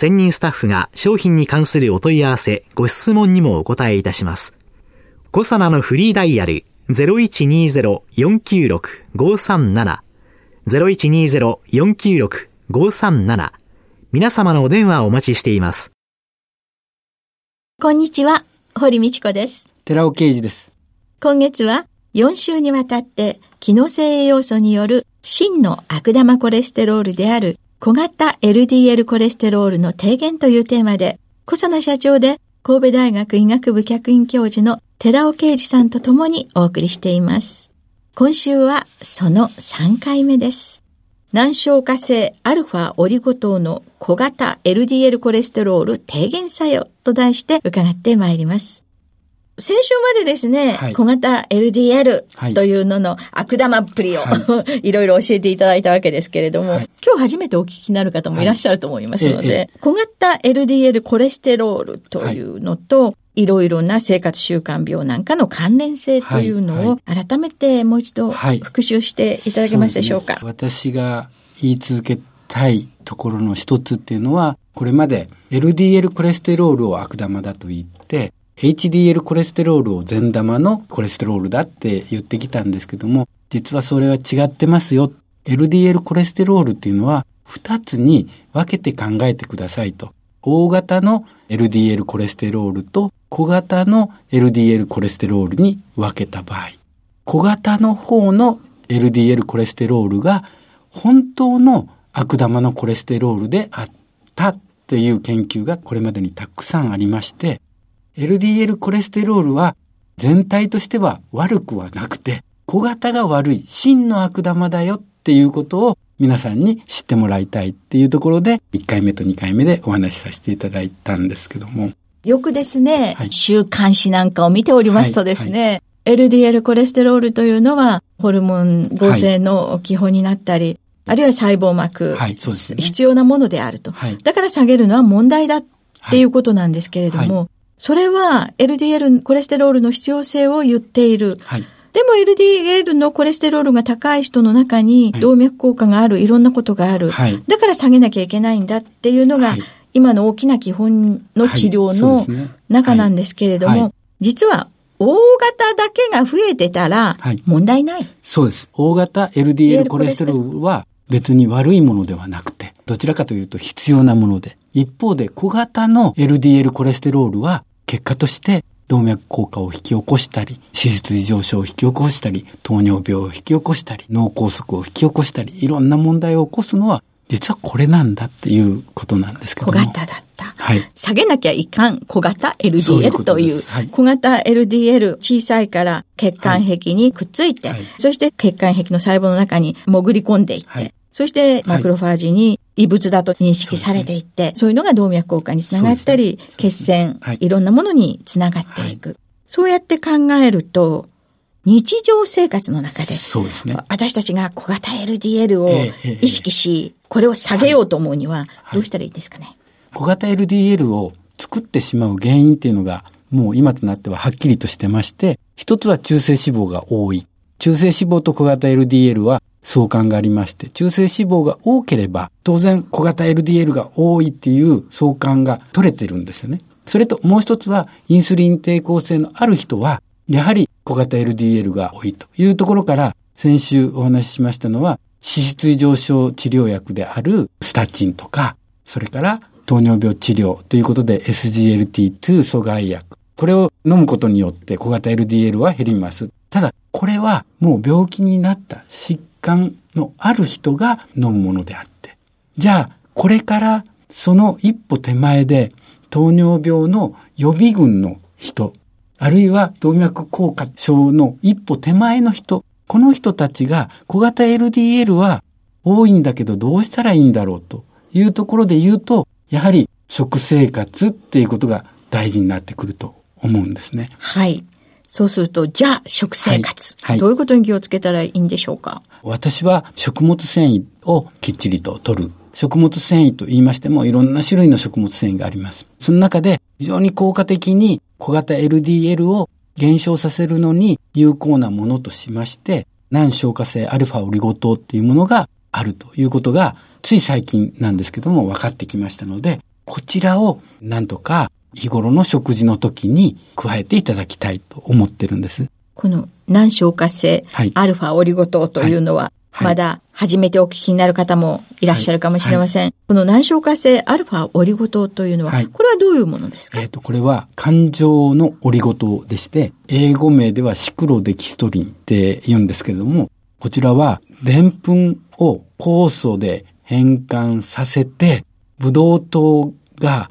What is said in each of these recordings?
専任スタッフが商品に関するお問い合わせ、ご質問にもお答えいたします。コサナのフリーダイヤル0120-496-537 0120-496-537皆様のお電話をお待ちしています。こんにちは、堀道子です。寺尾啓二です。今月は4週にわたって機能性栄養素による真の悪玉コレステロールである小型 LDL コレステロールの低減というテーマで、小佐奈社長で神戸大学医学部客員教授の寺尾啓二さんと共にお送りしています。今週はその3回目です。難消化性アルファオリゴ糖の小型 LDL コレステロール低減作用と題して伺ってまいります。先週までですね、はい、小型 LDL というのの悪玉っぷりを、はい、いろいろ教えていただいたわけですけれども、はい、今日初めてお聞きになる方もいらっしゃると思いますので、はい、小型 LDL コレステロールというのと、い。ろいろな生活習慣病なんかの関連性というのを改めてもう一度復習していただけますでしょうか？うね、私が言い続けたいところの一つっていうのは、これまで LDL コレステロールを悪玉だと言って、HDL コレステロールを善玉のコレステロールだって言ってきたんですけども、実はそれは違ってますよ。LDL コレステロールっていうのは2つに分けて考えてくださいと。大型の LDL コレステロールと小型の LDL コレステロールに分けた場合、小型の方の LDL コレステロールが本当の悪玉のコレステロールであったという研究がこれまでにたくさんありまして、LDL コレステロールは全体としては悪くはなくて、小型が悪い真の悪玉だよっていうことを皆さんに知ってもらいたいっていうところで、1回目と2回目でお話しさせていただいたんですけども。よくですね、はい、週刊誌なんかを見ておりますとですね、はい。はい LDL コレステロールというのはホルモン合成の基本になったり、あるいは細胞膜、はいね、必要なものであると、だから下げるのは問題だっていうことなんですけれども、それは LDL コレステロールの必要性を言っている。はい、でも LDL のコレステロールが高い人の中に動脈硬化がある、いろんなことがある。はい、だから下げなきゃいけないんだっていうのが、今の大きな基本の治療の中なんですけれども、実は大型だけが増えてたら問題ない。そうです。大型 LDL コレステロールは別に悪いものではなくて、どちらかというと必要なもので、一方で小型の LDL コレステロールは結果として動脈硬化を引き起こしたり、脂質異常症を引き起こしたり、糖尿病を引き起こしたり、脳梗塞を引き起こしたり、いろんな問題を起こすのは、実はこれなんだっていうことなんですけど小型だった。はい。下げなきゃいかん。小型 LDL という、はい、小型 LDL 小さいから血管壁にくっついて、はい、そして血管壁の細胞の中に潜り込んでいって、はい、そしてマクロファージに異物だと認識されていって、はい、そういうのが動脈硬化につながったり、ね、血栓、はい、いろんなものにつながっていく。はい、そうやって考えると、日常生活の中で、そうですね、私たちが小型 LDL を意識し、これを下げようと思うには、どうしたらいいですかね、小型 LDL を作ってしまう原因っていうのが、もう今となってははっきりとしてまして、一つは中性脂肪が多い。中性脂肪と小型 LDL は相関がありまして、中性脂肪が多ければ、当然小型 LDL が多いっていう相関が取れてるんですよね。それともう一つは、インスリン抵抗性のある人は、やはり小型 LDL が多いというところから、先週お話ししましたのは、脂質異常症治療薬であるスタチンとか、それから糖尿病治療ということで SGLT2 阻害薬、これを飲むことによって小型 LDL は減ります。ただ、これはもう病気になった疾患のある人が飲むものであって。じゃあ、これからその一歩手前で糖尿病の予備軍の人、あるいは動脈硬化症の一歩手前の人、この人たちが小型 LDL は多いんだけどどうしたらいいんだろうというところで言うと、やはり食生活っていうことが大事になってくると思うんですね。はい。そうすると、じゃあ、食生活、はいはいどういうことに気をつけたらいいんでしょうか？私は食物繊維をきっちりと取る。食物繊維と言いましてもいろんな種類の食物繊維があります。その中で非常に効果的に小型 LDL を減少させるのに有効なものとしまして、難消化性アルファオリゴ糖っていうものがあるということがつい最近なんですけども分かってきましたので、こちらをなんとか日頃の食事の時に加えていただきたいと思ってるんです。この難消化性はい。アルファオリゴ糖というのは、はい。まだ初めてお聞きになる方もいらっしゃるかもしれません。この難消化性アルファオリゴ糖というのは、はい。これはどういうものですか、えっ、と、これは感情のオリゴ糖でして、英語名ではシクロデキストリンって言うんですけれども、こちらは、でんぷんを酵素で変換させて、ブドウ糖が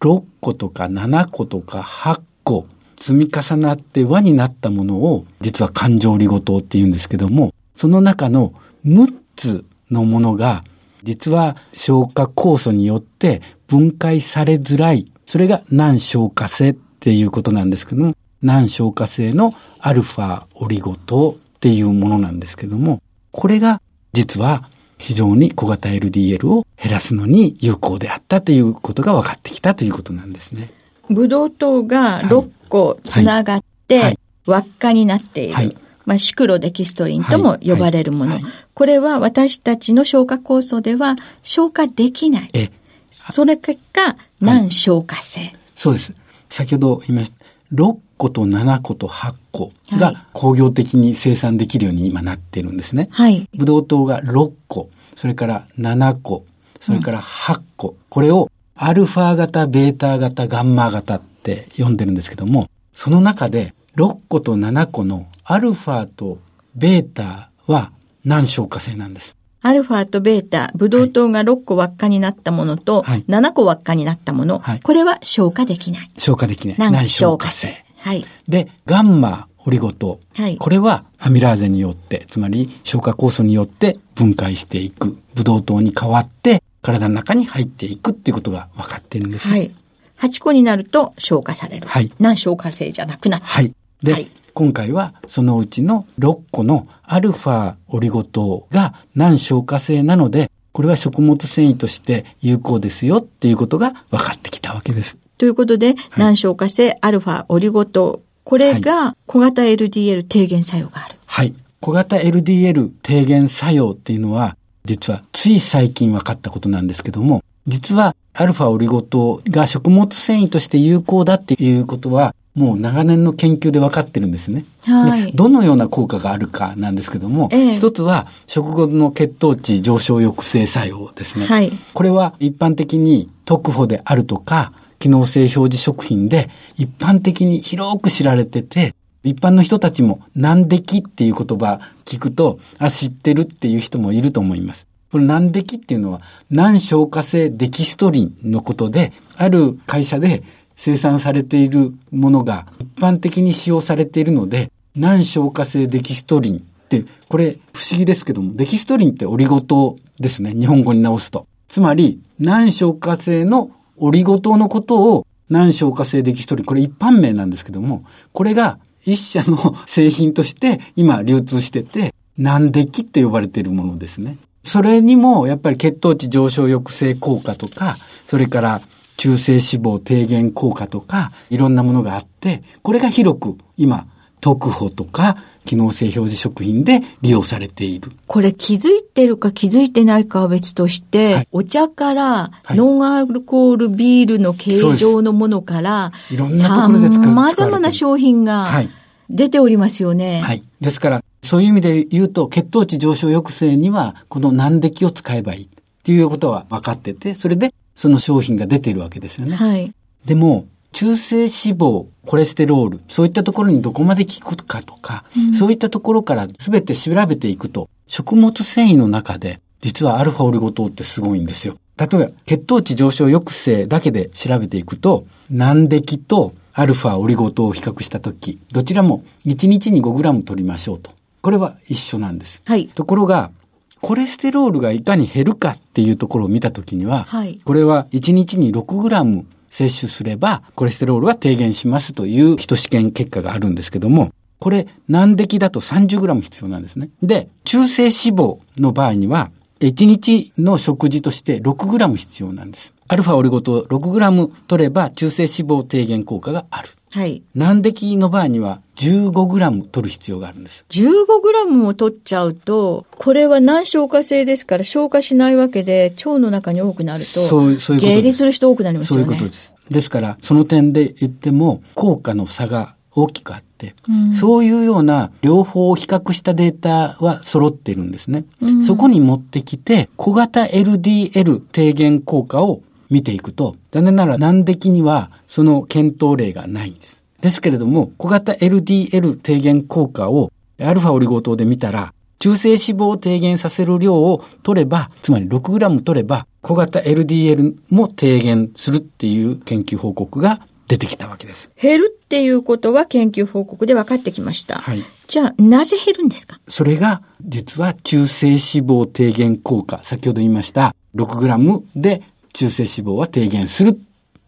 6個とか7個とか8個積み重なって輪になったものを、実は感情オリゴ糖って言うんですけども、その中の6つのものが、実は消化酵素によって分解されづらい。それが難消化性っていうことなんですけども、難消化性のアルファオリゴ糖っていうものなんですけども、これが実は非常に小型 LDL を減らすのに有効であったということが分かってきたということなんですね。ブドウ糖が個つながって、はいはい輪っかになっている。はいまあ、シクロデキストリンとも呼ばれるもの。はいはいこれは私たちの消化酵素では消化できない。え、それ結果、難消化性。そうです。先ほど言いました。6個と7個と8個はいが工業的に生産できるように今なっているんですね。はい。ブドウ糖が6個、それから7個、それから8個。これをアルファ型、ベータ型、ガンマ型って呼んでるんですけども、その中で6個と7個のアルファとベータは難消化性なんです。アルファとベータ、ブドウ糖が6個輪っかになったものと、はい7個輪っかになったもの、はいこれは消化できない。消化できない。難消化性。はい。で、ガンマオリゴ糖。はいこれはアミラーゼによって、つまり消化酵素によって分解していく。ブドウ糖に変わって体の中に入っていくっていうことが分かっているんですね。はい。8個になると消化される。はい難消化性じゃなくなっちゃう。はい。で、はい今回はそのうちの6個のアルファオリゴ糖が難消化性なので、これは食物繊維として有効ですよっていうことが分かってきたわけです。ということで、難消化性アルファオリゴ糖。これが小型 LDL 低減作用がある。はい。小型 LDL 低減作用っていうのは、実はつい最近分かったことなんですけども、実はアルファオリゴ糖が食物繊維として有効だっていうことは、もう長年の研究で分かってるんですね。はいでどのような効果があるかなんですけども、ええ一つは食後の血糖値上昇抑制作用ですね。はいこれは一般的に特保であるとか、機能性表示食品で一般的に広く知られてて、一般の人たちも難できっていう言葉聞くと、あ、知ってるっていう人もいると思います。これ難できっていうのは難消化性デキストリンのことで、ある会社で生産されているものが一般的に使用されているので、難消化性デキストリンって、これ不思議ですけども、デキストリンってオリゴ糖ですね。日本語に直すと。つまり、難消化性のオリゴ糖のことを難消化性デキストリン、これ一般名なんですけども、これが一社の製品として今流通してて、難デキって呼ばれているものですね。それにもやっぱり血糖値上昇抑制効果とか、それから中性脂肪低減効果とか、いろんなものがあって、これが広く今、特保とか機能性表示食品で利用されている。これ気づいてるか気づいてないかは別として、はいお茶からはいノンアルコールビールの形状のものから、いろんなところで使う様々な商品がはい出ておりますよね。はい。ですから、そういう意味で言うと、血糖値上昇抑制には、この難敵を使えばいいっていうことは分かってて、それでその商品が出ているわけですよね。はい。でも、中性脂肪、コレステロール、そういったところにどこまで効くかとか、うん、そういったところから全て調べていくと、食物繊維の中で、実はアルファオリゴ糖ってすごいんですよ。例えば、血糖値上昇抑制だけで調べていくと、難敵とアルファオリゴ糖を比較したとき、どちらも1日に 5g 取りましょうと。これは一緒なんです。はい。ところが、コレステロールがいかに減るかっていうところを見たときには、はい、これは1日に 6g 摂取すれば、コレステロールは低減しますという人試験結果があるんですけども、これ、難敵だと 30g 必要なんですね。で、中性脂肪の場合には、1日の食事として 6g 必要なんです。アルファオリゴ糖 6g 取れば中性脂肪低減効果がある。はい。難敵の場合には 15g 取る必要があるんです。15g を取っちゃうと、これは難消化性ですから消化しないわけで、腸の中に多くなると、そういう、そういうこと下痢する人多くなりますよね。そういうことです。ですから、その点で言っても、効果の差が大きくあって、うん、そういうような両方を比較したデータは揃っているんですね。うん、そこに持ってきて、小型 LDL 低減効果を見ていくと、残念ながら難敵にはその検討例がないんです。ですけれども、小型 LDL 低減効果をアルファオリゴ糖で見たら、中性脂肪を低減させる量を取れば、つまり 6g 取れば、小型 LDL も低減するっていう研究報告が出てきたわけです。減るっていうことは研究報告で分かってきました。はい。じゃあ、なぜ減るんですか？それが、実は中性脂肪低減効果、先ほど言いました、6g で中性脂肪は低減するっ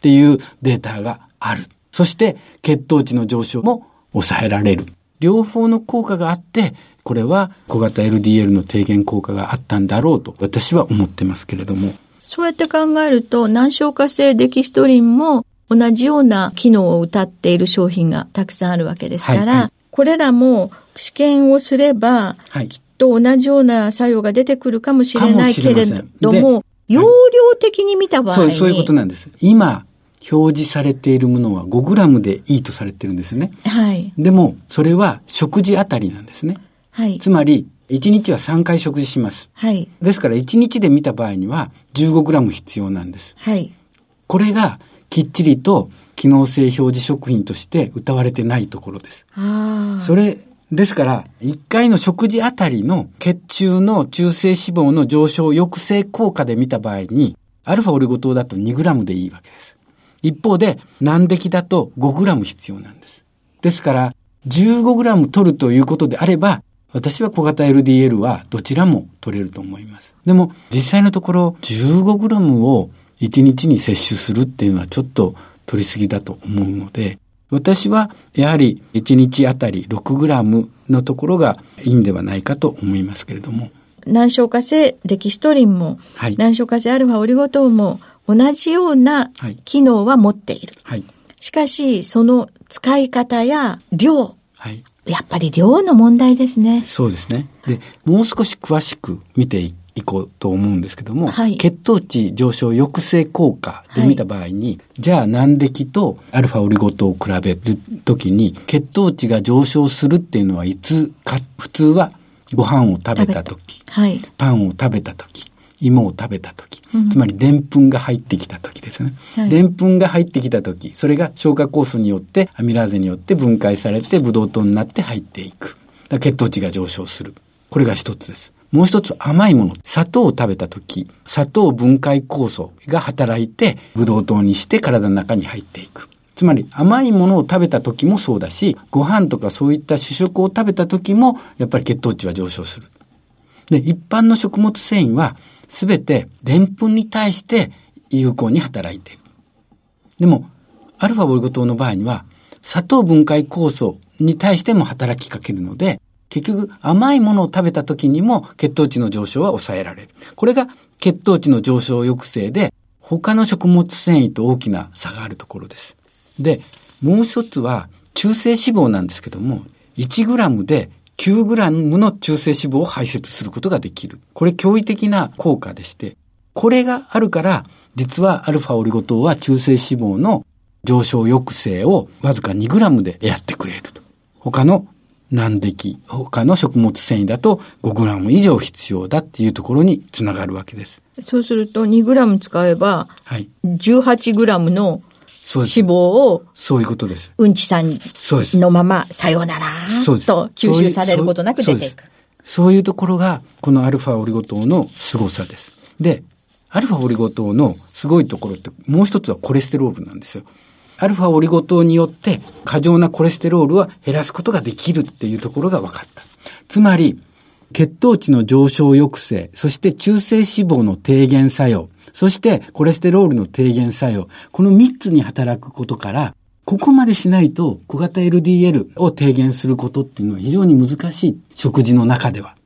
ていうデータがある。そして血糖値の上昇も抑えられる。両方の効果があって、これは小型 LDL の低減効果があったんだろうと私は思ってますけれども。そうやって考えると難消化性デキストリンも同じような機能を謳っている商品がたくさんあるわけですから、はいはい、これらも試験をすれば、はい、きっと同じような作用が出てくるかもしれないけれども、容量的に見た場合に、そう、そういうことなんです。今、表示されているものは 5g でいいとされてるんですよね。はい。でも、それは食事あたりなんですね。はい。つまり、1日は3回食事します。はい。ですから、1日で見た場合には 15g 必要なんです。はい。これが、きっちりと機能性表示食品として歌われてないところです。ああ。それ、ですから、1回の食事あたりの血中の中性脂肪の上昇抑制効果で見た場合に、アルファオリゴ糖だと 2g でいいわけです。一方で、難敵だと 5g 必要なんです。ですから、15g 取るということであれば、私は小型 LDL はどちらも取れると思います。でも、実際のところ 15g を1日に摂取するっていうのはちょっと取りすぎだと思うので、私はやはり1日あたり 6g のところがいいんではないかと思いますけれども。難消化性デキストリンも、はい、難消化性アルファオリゴ糖も同じような機能は持っている。はい、しかし、その使い方や量、はい、やっぱり量の問題ですね。そうですね。で、もう少し詳しく見ていいこうと思うんですけども、はい、血糖値上昇抑制効果で見た場合に、はい、じゃあ難敵とアルファオリゴ糖を比べるときに血糖値が上昇するっていうのはいつか普通はご飯を食べた時、はい、パンを食べた時芋を食べた時、つまりでんぷんが入ってきた時ですね。でんぷんが入ってきた時、それが消化酵素によってアミラーゼによって分解されてブドウ糖になって入っていく。血糖値が上昇する。これが一つです。もう一つ甘いもの。砂糖を食べた時、砂糖分解酵素が働いて、ブドウ糖にして体の中に入っていく。つまり甘いものを食べた時もそうだし、ご飯とかそういった主食を食べた時も、やっぱり血糖値は上昇する。で、一般の食物繊維は、すべてでんぷんに対して有効に働いている。でも、アルファボリゴ糖の場合には、砂糖分解酵素に対しても働きかけるので、結局甘いものを食べた時にも血糖値の上昇は抑えられる。これが血糖値の上昇抑制で他の食物繊維と大きな差があるところです。で、もう一つは中性脂肪なんですけども、1g で 9g の中性脂肪を排泄することができる。これ驚異的な効果でして、これがあるから、実はアルファオリゴ糖は中性脂肪の上昇抑制をわずか 2g でやってくれると。他の難敵、他の食物繊維だと 5g 以上必要だっていうところにつながるわけです。そうすると 2g 使えば、18g のそうです脂肪をそういうことです。うんちさん。のまま、さようならと吸収されることなく出ていく。そういうところが、このアルファオリゴ糖の凄さです。で、アルファオリゴ糖のすごいところって、もう一つはコレステロールなんですよ。アルファオリゴ糖によって過剰なコレステロールは減らすことができるっていうところが分かった。つまり、血糖値の上昇抑制、そして中性脂肪の低減作用、そしてコレステロールの低減作用、この3つに働くことから、ここまでしないと小型 LDL を低減することっていうのは非常に難しい。食事の中では。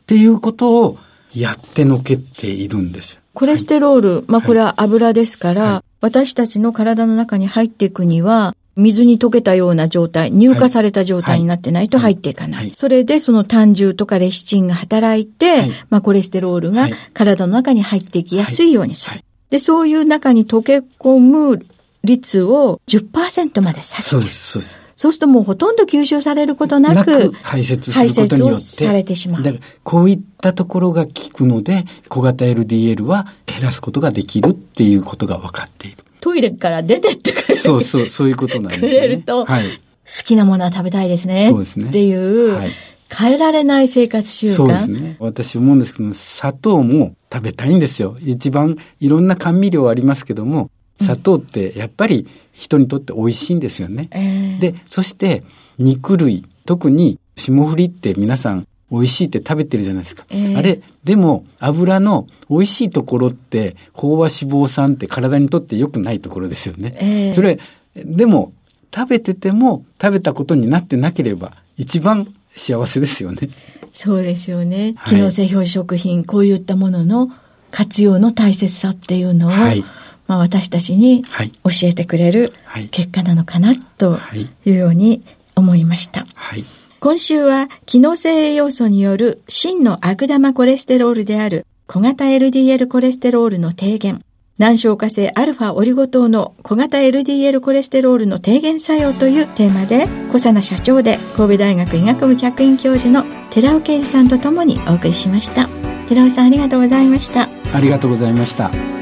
っていうことをやってのけているんですよ。コレステロール、まあこれは油ですから、私たちの体の中に入っていくには、水に溶けたような状態、乳化された状態になってないと入っていかない。はいはいそれでその胆汁とかレシチンが働いて、はいまあコレステロールがはい体の中に入っていきやすいようにする。はいで、そういう中に溶け込む率を10%まで下げちゃう。そうです、そうです。そうするともうほとんど吸収されることななくく、排泄することによって。されてしまうだから、こういったところが効くので、小型 LDL は減らすことができるっていうことが分かっている。トイレから出てってくれる。そうそう、そういうことなんですくね。れるとはい。好きなものは食べたいですね。そうですねっていう、はい変えられない生活習慣。そうですね。私思うんですけども、砂糖も食べたいんですよ。一番いろんな甘味料ありますけども、砂糖ってやっぱり人にとって美味しいんですよね。えーで、そして肉類、特に霜降りって皆さん美味しいって食べてるじゃないですか。ええあれ、でも油の美味しいところって飽和脂肪酸って体にとって良くないところですよね。ええそれ、でも食べてても食べたことになってなければ一番幸せですよね。そうですよね。はい機能性表示食品、こういったものの活用の大切さっていうのを、はいまあ、私たちにはい教えてくれるはい結果なのかなとはいいうように思いました。はい。今週は機能性栄養素による真の悪玉コレステロールである小型 LDL コレステロールの低減、難消化性アルファオリゴ糖の小型 LDL コレステロールの低減作用というテーマで、小佐奈社長で神戸大学医学部客員教授の寺尾啓二さんとともにお送りしました。寺尾さんありがとうございました。ありがとうございました。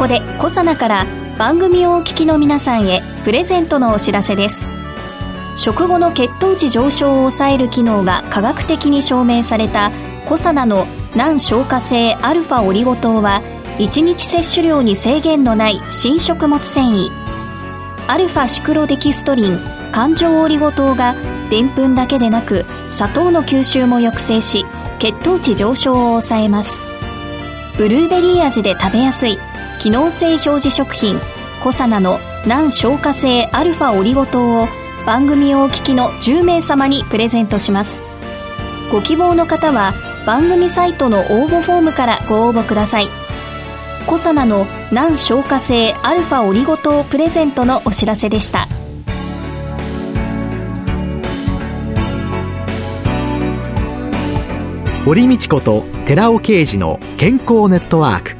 こでコサナから番組をお聞きの皆さんへプレゼントのお知らせです。食後の血糖値上昇を抑える機能が科学的に証明されたコサナの難消化性アルファオリゴ糖は1日摂取量に制限のない新食物繊維。アルファシクロデキストリン環状オリゴ糖がでんぷんだけでなく砂糖の吸収も抑制し血糖値上昇を抑えます。ブルーベリー味で食べやすい。機能性表示食品コサナの難消化性アルファオリゴ糖を番組をお聞きの10名様にプレゼントします。ご希望の方は番組サイトの応募フォームからご応募ください。コサナの難消化性アルファオリゴ糖プレゼントのお知らせでした。堀道子と寺尾啓二の健康ネットワーク。